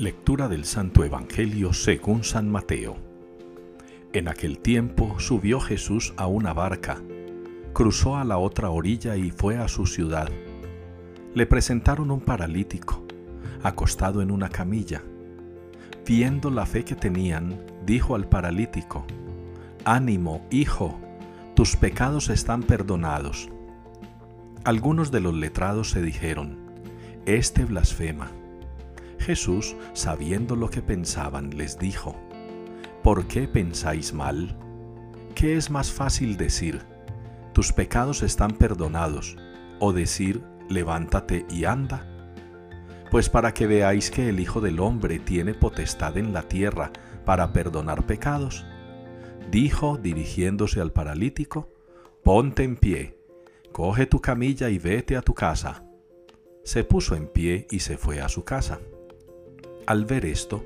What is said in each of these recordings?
Lectura del Santo Evangelio según San Mateo. En aquel tiempo subió Jesús a una barca, cruzó a la otra orilla y fue a su ciudad. Le presentaron un paralítico, acostado en una camilla. Viendo la fe que tenían, dijo al paralítico, Ánimo, hijo, tus pecados están perdonados. Algunos de los letrados se dijeron, Este blasfema. Jesús, sabiendo lo que pensaban, les dijo, ¿por qué pensáis mal? ¿Qué es más fácil decir, tus pecados están perdonados, o decir, levántate y anda? Pues para que veáis que el Hijo del Hombre tiene potestad en la tierra para perdonar pecados, dijo dirigiéndose al paralítico, ponte en pie, coge tu camilla y vete a tu casa. Se puso en pie y se fue a su casa. Al ver esto,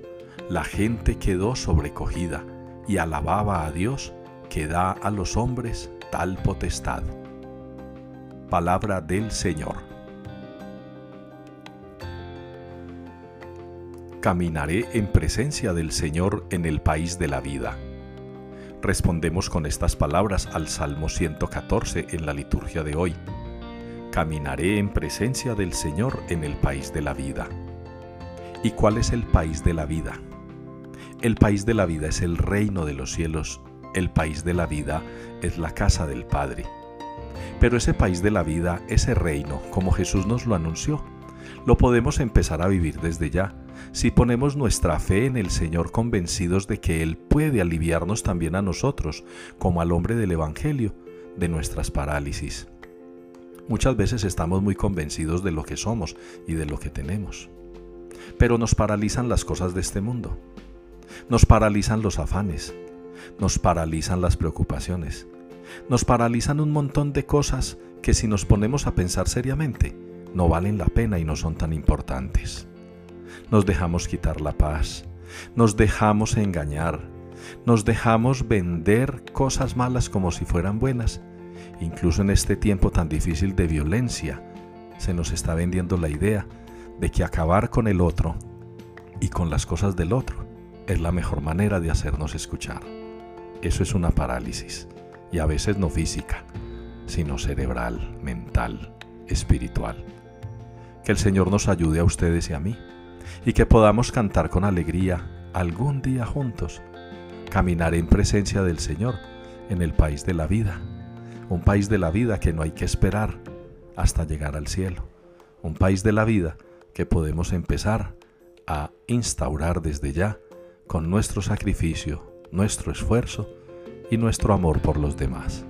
la gente quedó sobrecogida y alababa a Dios que da a los hombres tal potestad. Palabra del Señor. Caminaré en presencia del Señor en el país de la vida. Respondemos con estas palabras al Salmo 114 en la liturgia de hoy. Caminaré en presencia del Señor en el país de la vida. ¿Y cuál es el país de la vida? El país de la vida es el reino de los cielos, el país de la vida es la casa del Padre. Pero ese país de la vida, ese reino, como Jesús nos lo anunció, lo podemos empezar a vivir desde ya, si ponemos nuestra fe en el Señor convencidos de que Él puede aliviarnos también a nosotros, como al hombre del Evangelio, de nuestras parálisis. Muchas veces estamos muy convencidos de lo que somos y de lo que tenemos pero nos paralizan las cosas de este mundo. Nos paralizan los afanes, nos paralizan las preocupaciones, nos paralizan un montón de cosas que si nos ponemos a pensar seriamente, no valen la pena y no son tan importantes. Nos dejamos quitar la paz, nos dejamos engañar, nos dejamos vender cosas malas como si fueran buenas. Incluso en este tiempo tan difícil de violencia, se nos está vendiendo la idea de que acabar con el otro y con las cosas del otro es la mejor manera de hacernos escuchar. Eso es una parálisis, y a veces no física, sino cerebral, mental, espiritual. Que el Señor nos ayude a ustedes y a mí, y que podamos cantar con alegría algún día juntos, caminar en presencia del Señor en el país de la vida, un país de la vida que no hay que esperar hasta llegar al cielo, un país de la vida que podemos empezar a instaurar desde ya con nuestro sacrificio, nuestro esfuerzo y nuestro amor por los demás.